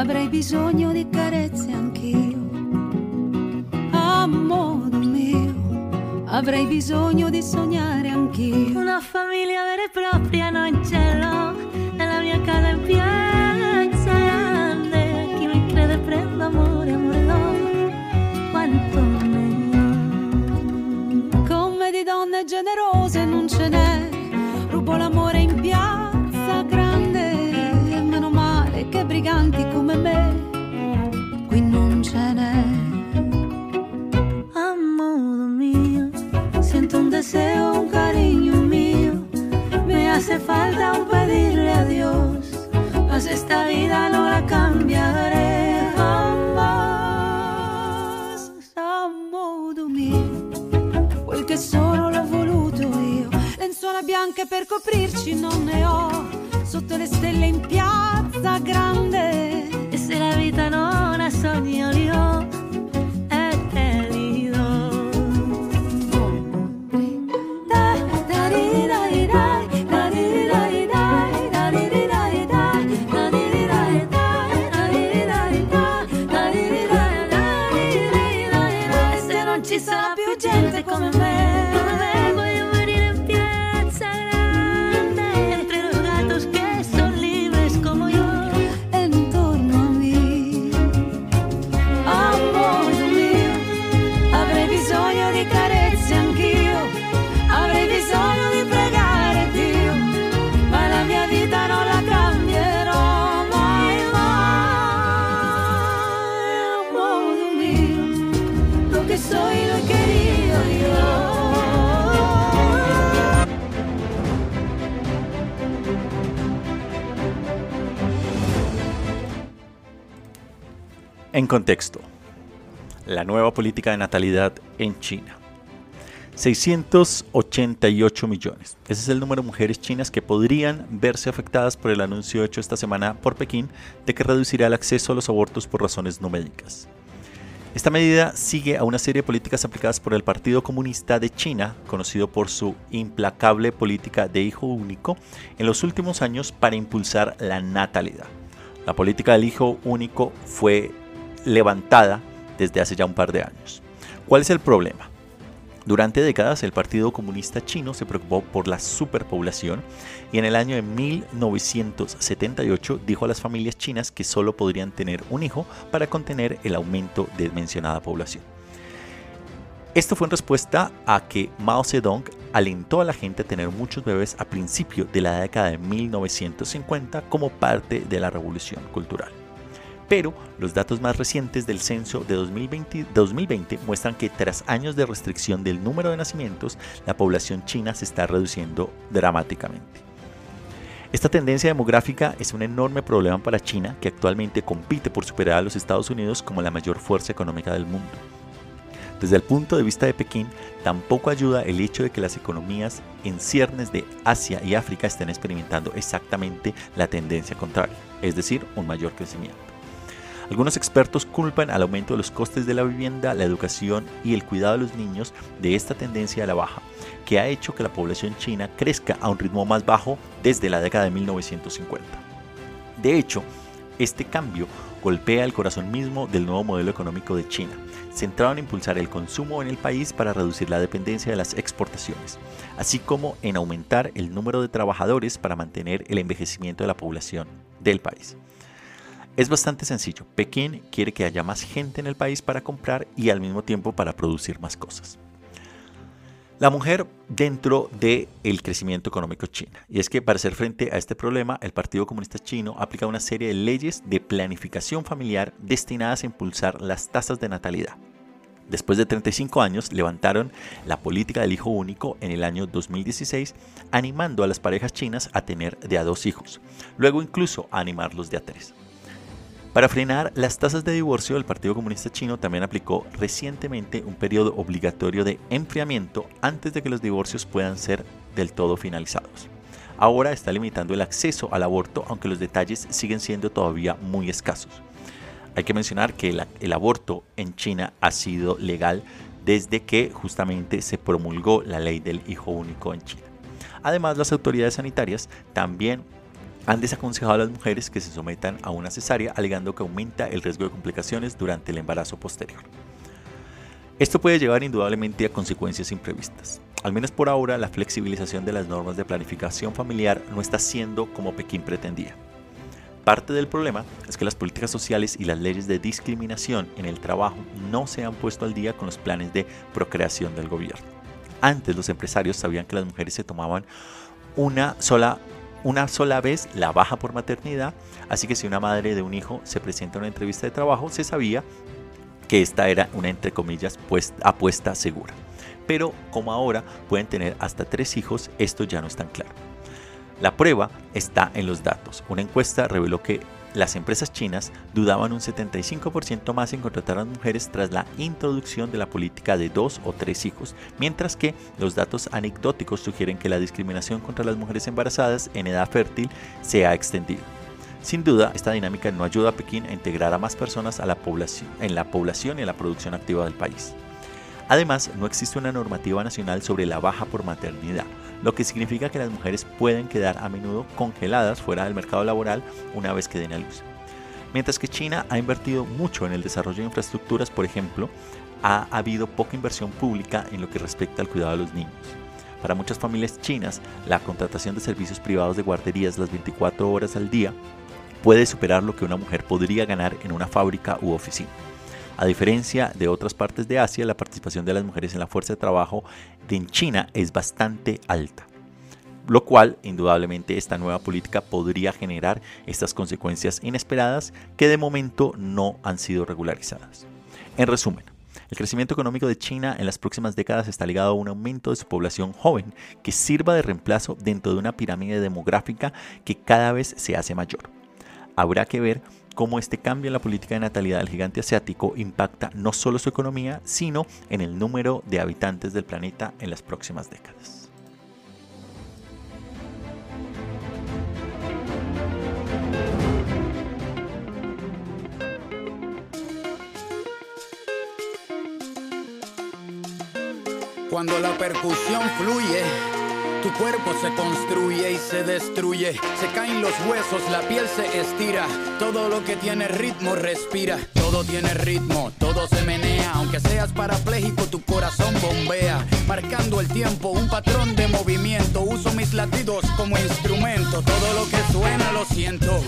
Avrei bisogno di carezze anch'io. A modo mio avrei bisogno di sognare anch'io. Una famiglia vera e propria non ce l'ho nella mia casa in piazza grande. Chi mi crede prendo amore, amore no, quanto ne ho. Come di donne generose non ce n'è, falta un pedirle a Dios, mas esta vida no la cambiaré jamás. Amo dormire, quel che solo l'ho voluto io, lenzuola bianche per coprirci non ne ho, sotto le stelle in piazza grande, e se la vita non ha sogno io En contexto, la nueva política de natalidad en China. 688 millones. Ese es el número de mujeres chinas que podrían verse afectadas por el anuncio hecho esta semana por Pekín de que reducirá el acceso a los abortos por razones no médicas. Esta medida sigue a una serie de políticas aplicadas por el Partido Comunista de China, conocido por su implacable política de hijo único, en los últimos años para impulsar la natalidad. La política del hijo único fue levantada desde hace ya un par de años. ¿Cuál es el problema? Durante décadas el Partido Comunista Chino se preocupó por la superpoblación y en el año de 1978 dijo a las familias chinas que solo podrían tener un hijo para contener el aumento de mencionada población. Esto fue en respuesta a que Mao Zedong alentó a la gente a tener muchos bebés a principio de la década de 1950 como parte de la revolución cultural pero los datos más recientes del censo de 2020, muestran que tras años de restricción del número de nacimientos, la población china se está reduciendo dramáticamente. Esta tendencia demográfica es un enorme problema para China, que actualmente compite por superar a los Estados Unidos como la mayor fuerza económica del mundo. Desde el punto de vista de Pekín, tampoco ayuda el hecho de que las economías en ciernes de Asia y África estén experimentando exactamente la tendencia contraria, es decir, un mayor crecimiento. Algunos expertos culpan al aumento de los costes de la vivienda, la educación y el cuidado de los niños de esta tendencia a la baja, que ha hecho que la población china crezca a un ritmo más bajo desde la década de 1950. De hecho, este cambio golpea el corazón mismo del nuevo modelo económico de China, centrado en impulsar el consumo en el país para reducir la dependencia de las exportaciones, así como en aumentar el número de trabajadores para mantener el envejecimiento de la población del país. Es bastante sencillo. Pekín quiere que haya más gente en el país para comprar y al mismo tiempo para producir más cosas. La mujer dentro del el crecimiento económico chino. Y es que para hacer frente a este problema, el Partido Comunista Chino aplica una serie de leyes de planificación familiar destinadas a impulsar las tasas de natalidad. Después de 35 años, levantaron la política del hijo único en el año 2016, animando a las parejas chinas a tener de a dos hijos, luego incluso a animarlos de a tres. Para frenar las tasas de divorcio, el Partido Comunista Chino también aplicó recientemente un periodo obligatorio de enfriamiento antes de que los divorcios puedan ser del todo finalizados. Ahora está limitando el acceso al aborto, aunque los detalles siguen siendo todavía muy escasos. Hay que mencionar que el, el aborto en China ha sido legal desde que justamente se promulgó la ley del hijo único en China. Además, las autoridades sanitarias también han desaconsejado a las mujeres que se sometan a una cesárea alegando que aumenta el riesgo de complicaciones durante el embarazo posterior. Esto puede llevar indudablemente a consecuencias imprevistas. Al menos por ahora, la flexibilización de las normas de planificación familiar no está siendo como Pekín pretendía. Parte del problema es que las políticas sociales y las leyes de discriminación en el trabajo no se han puesto al día con los planes de procreación del gobierno. Antes los empresarios sabían que las mujeres se tomaban una sola una sola vez la baja por maternidad, así que si una madre de un hijo se presenta a una entrevista de trabajo, se sabía que esta era una entre comillas pues, apuesta segura. Pero como ahora pueden tener hasta tres hijos, esto ya no es tan claro. La prueba está en los datos. Una encuesta reveló que las empresas chinas dudaban un 75% más en contratar a mujeres tras la introducción de la política de dos o tres hijos, mientras que los datos anecdóticos sugieren que la discriminación contra las mujeres embarazadas en edad fértil se ha extendido. Sin duda, esta dinámica no ayuda a Pekín a integrar a más personas a la población, en la población y en la producción activa del país. Además, no existe una normativa nacional sobre la baja por maternidad, lo que significa que las mujeres pueden quedar a menudo congeladas fuera del mercado laboral una vez que den a luz. Mientras que China ha invertido mucho en el desarrollo de infraestructuras, por ejemplo, ha habido poca inversión pública en lo que respecta al cuidado de los niños. Para muchas familias chinas, la contratación de servicios privados de guarderías las 24 horas al día puede superar lo que una mujer podría ganar en una fábrica u oficina. A diferencia de otras partes de Asia, la participación de las mujeres en la fuerza de trabajo en China es bastante alta lo cual indudablemente esta nueva política podría generar estas consecuencias inesperadas que de momento no han sido regularizadas. En resumen, el crecimiento económico de China en las próximas décadas está ligado a un aumento de su población joven que sirva de reemplazo dentro de una pirámide demográfica que cada vez se hace mayor. Habrá que ver cómo este cambio en la política de natalidad del gigante asiático impacta no solo su economía, sino en el número de habitantes del planeta en las próximas décadas. Cuando la percusión fluye, tu cuerpo se construye y se destruye. Se caen los huesos, la piel se estira. Todo lo que tiene ritmo respira. Todo tiene ritmo, todo se menea. Aunque seas parapléjico, tu corazón bombea. Marcando el tiempo, un patrón de movimiento. Uso mis latidos como instrumento. Todo lo que suena lo siento.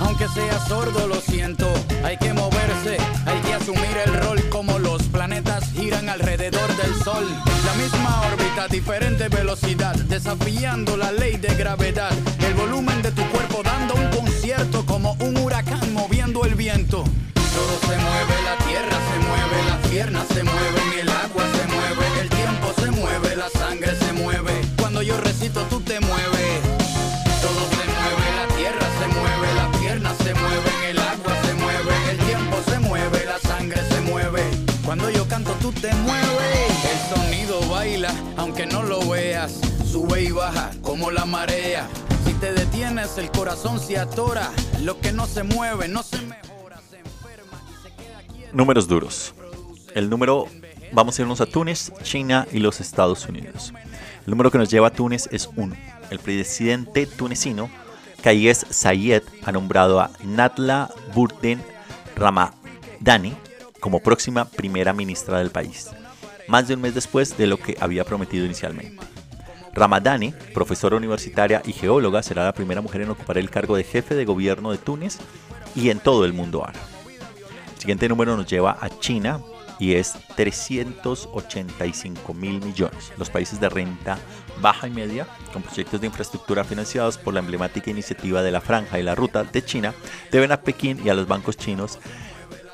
Aunque sea sordo, lo siento. Hay que moverse, hay que asumir el rol como los planetas giran alrededor del sol. La misma órbita, diferente velocidad, desafiando la ley de gravedad. El volumen de tu cuerpo dando un concierto como un huracán moviendo el viento. Todo se mueve, la tierra se mueve, las piernas se mueven, el agua se mueve, el tiempo se mueve, la sangre se tú te mueves. El sonido baila, aunque no lo veas. Sube y baja como la marea. Si te detienes, el corazón se atora. Lo que no se mueve, no se mejora, se enferma y se queda quieto. Números duros. El número, vamos a irnos a Túnez, China y los Estados Unidos. El número que nos lleva a Túnez es 1. El presidente tunecino, Kayes Sayed, ha nombrado a Natla Burden Ramadani como próxima primera ministra del país, más de un mes después de lo que había prometido inicialmente. Ramadani, profesora universitaria y geóloga, será la primera mujer en ocupar el cargo de jefe de gobierno de Túnez y en todo el mundo árabe. El siguiente número nos lleva a China y es 385 mil millones. Los países de renta baja y media, con proyectos de infraestructura financiados por la emblemática iniciativa de la Franja y la Ruta de China, deben a Pekín y a los bancos chinos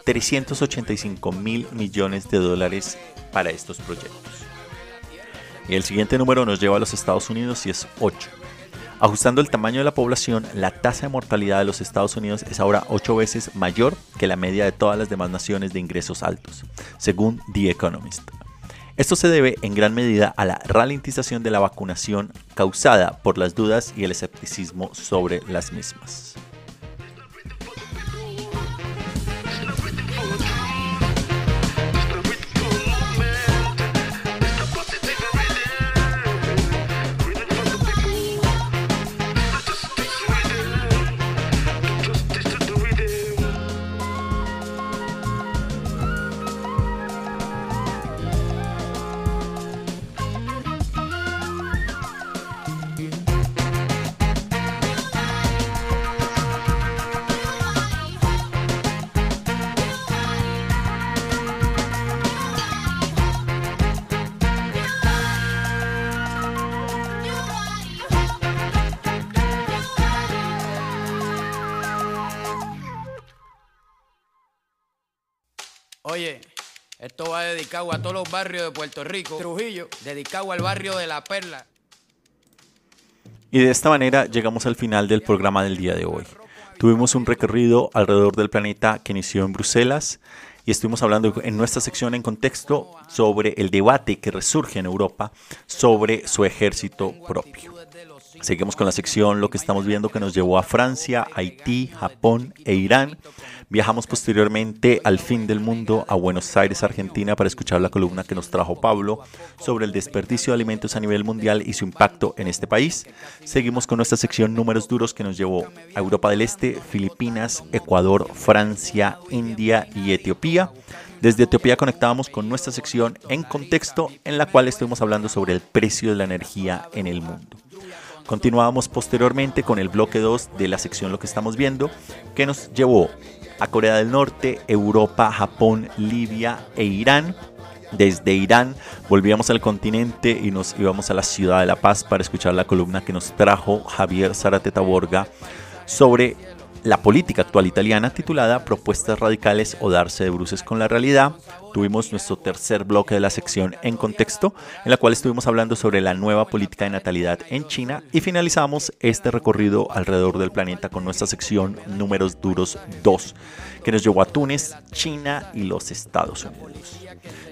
385 mil millones de dólares para estos proyectos. Y el siguiente número nos lleva a los Estados Unidos y es 8. Ajustando el tamaño de la población, la tasa de mortalidad de los Estados Unidos es ahora 8 veces mayor que la media de todas las demás naciones de ingresos altos, según The Economist. Esto se debe en gran medida a la ralentización de la vacunación causada por las dudas y el escepticismo sobre las mismas. Va dedicado a todos los barrios de Puerto Rico. Trujillo, dedicado al barrio de La Perla. Y de esta manera llegamos al final del programa del día de hoy. Tuvimos un recorrido alrededor del planeta que inició en Bruselas y estuvimos hablando en nuestra sección en contexto sobre el debate que resurge en Europa sobre su ejército propio. Seguimos con la sección Lo que estamos viendo que nos llevó a Francia, Haití, Japón e Irán. Viajamos posteriormente al fin del mundo a Buenos Aires, Argentina, para escuchar la columna que nos trajo Pablo sobre el desperdicio de alimentos a nivel mundial y su impacto en este país. Seguimos con nuestra sección Números Duros que nos llevó a Europa del Este, Filipinas, Ecuador, Francia, India y Etiopía. Desde Etiopía conectábamos con nuestra sección en contexto en la cual estuvimos hablando sobre el precio de la energía en el mundo. Continuábamos posteriormente con el bloque 2 de la sección Lo que estamos viendo, que nos llevó a Corea del Norte, Europa, Japón, Libia e Irán. Desde Irán volvíamos al continente y nos íbamos a la ciudad de La Paz para escuchar la columna que nos trajo Javier Zarateta Borga sobre la política actual italiana titulada Propuestas radicales o darse de bruces con la realidad. Tuvimos nuestro tercer bloque de la sección En Contexto, en la cual estuvimos hablando sobre la nueva política de natalidad en China y finalizamos este recorrido alrededor del planeta con nuestra sección Números Duros 2, que nos llevó a Túnez, China y los Estados Unidos.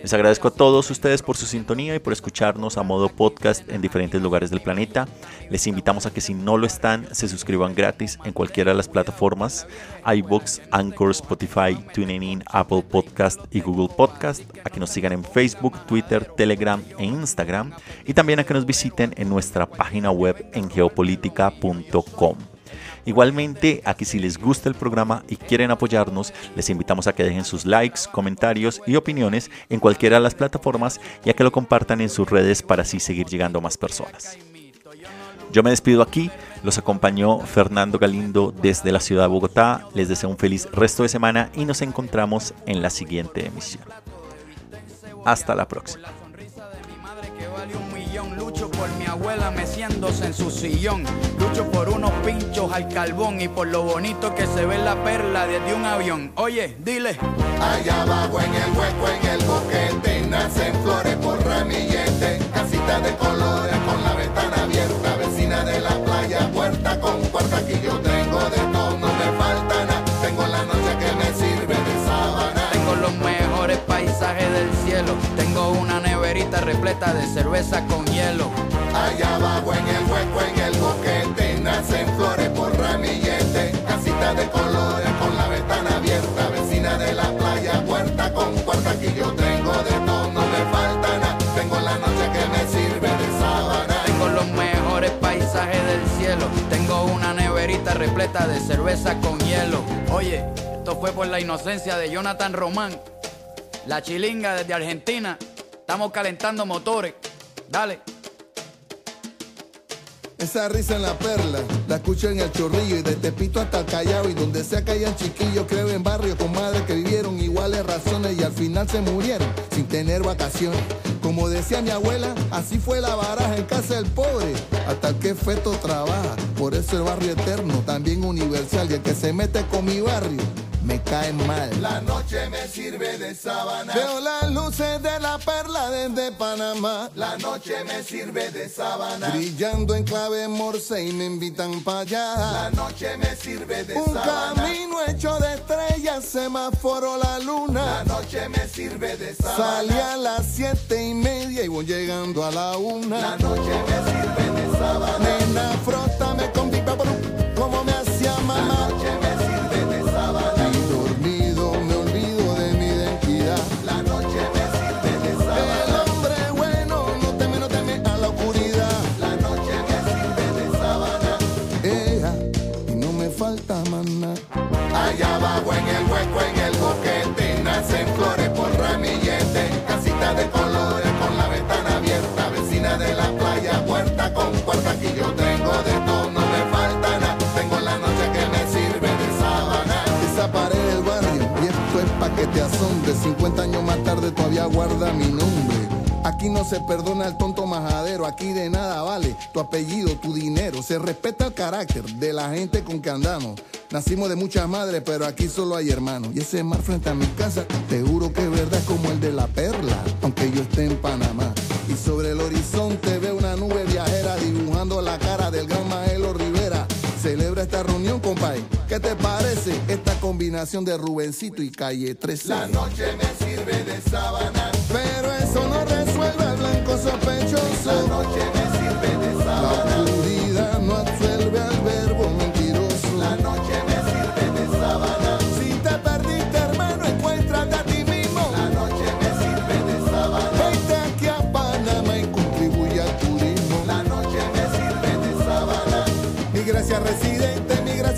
Les agradezco a todos ustedes por su sintonía y por escucharnos a modo podcast en diferentes lugares del planeta. Les invitamos a que si no lo están, se suscriban gratis en cualquiera de las plataformas iBooks, Anchor, Spotify, TuneIn, Apple Podcast y Google Podcast. A que nos sigan en Facebook, Twitter, Telegram e Instagram. Y también a que nos visiten en nuestra página web en geopolítica.com. Igualmente, a que si les gusta el programa y quieren apoyarnos, les invitamos a que dejen sus likes, comentarios y opiniones en cualquiera de las plataformas y a que lo compartan en sus redes para así seguir llegando a más personas. Yo me despido aquí, los acompañó Fernando Galindo desde la ciudad de Bogotá, les deseo un feliz resto de semana y nos encontramos en la siguiente emisión. Hasta la próxima por mi abuela meciéndose en su sillón. Lucho por unos pinchos al carbón y por lo bonito que se ve la perla desde un avión. Oye, dile. Allá abajo en el hueco, en el boquete, nacen flores por ramillete. Casita de colores con la ventana abierta, vecina de la playa, puerta con repleta de cerveza con hielo. Allá abajo en el hueco, en el boquete, nacen flores por ramillete. Casita de colores con la ventana abierta, vecina de la playa, puerta con puerta. Aquí yo tengo de todo, no me falta nada. Tengo la noche que me sirve de sábana. Tengo los mejores paisajes del cielo. Tengo una neverita repleta de cerveza con hielo. Oye, esto fue por la inocencia de Jonathan Román. La chilinga desde Argentina. Estamos calentando motores. Dale. Esa risa en la perla, la escucho en el chorrillo y de Tepito hasta el Callao y donde sea que hayan chiquillos, creo en barrios con madres que vivieron iguales razones y al final se murieron sin tener vacaciones. Como decía mi abuela, así fue la baraja en casa del pobre, hasta el que feto trabaja. Por eso el barrio eterno, también universal, y el que se mete con mi barrio, me cae mal. La noche me sirve de sábana. Veo las luces de la perla desde Panamá. La noche me sirve de sábana. Brillando en clave morse y me invitan para allá. La noche me sirve de sábana. Un camino hecho de estrellas, semáforo la luna. La noche me sirve de sábana. Salí a las siete y media y voy llegando a la una. La noche me sirve de sábana. Nena, frótame con Big como me hacía mamá. La noche me 50 años más tarde todavía guarda mi nombre. Aquí no se perdona al tonto majadero, aquí de nada vale tu apellido, tu dinero. Se respeta el carácter de la gente con que andamos. Nacimos de muchas madres, pero aquí solo hay hermanos. Y ese mar frente a mi casa, te juro que es verdad como el de la perla, aunque yo esté en Panamá. Y sobre el horizonte veo una nube viajera dibujando la cara del gran Maelo Rivera. Celebra esta reunión, compay. ¿Qué te parece esta combinación de Rubencito y Calle 13? La noche me sirve de sábana. Pero eso no resuelve el blanco sospechoso. La noche me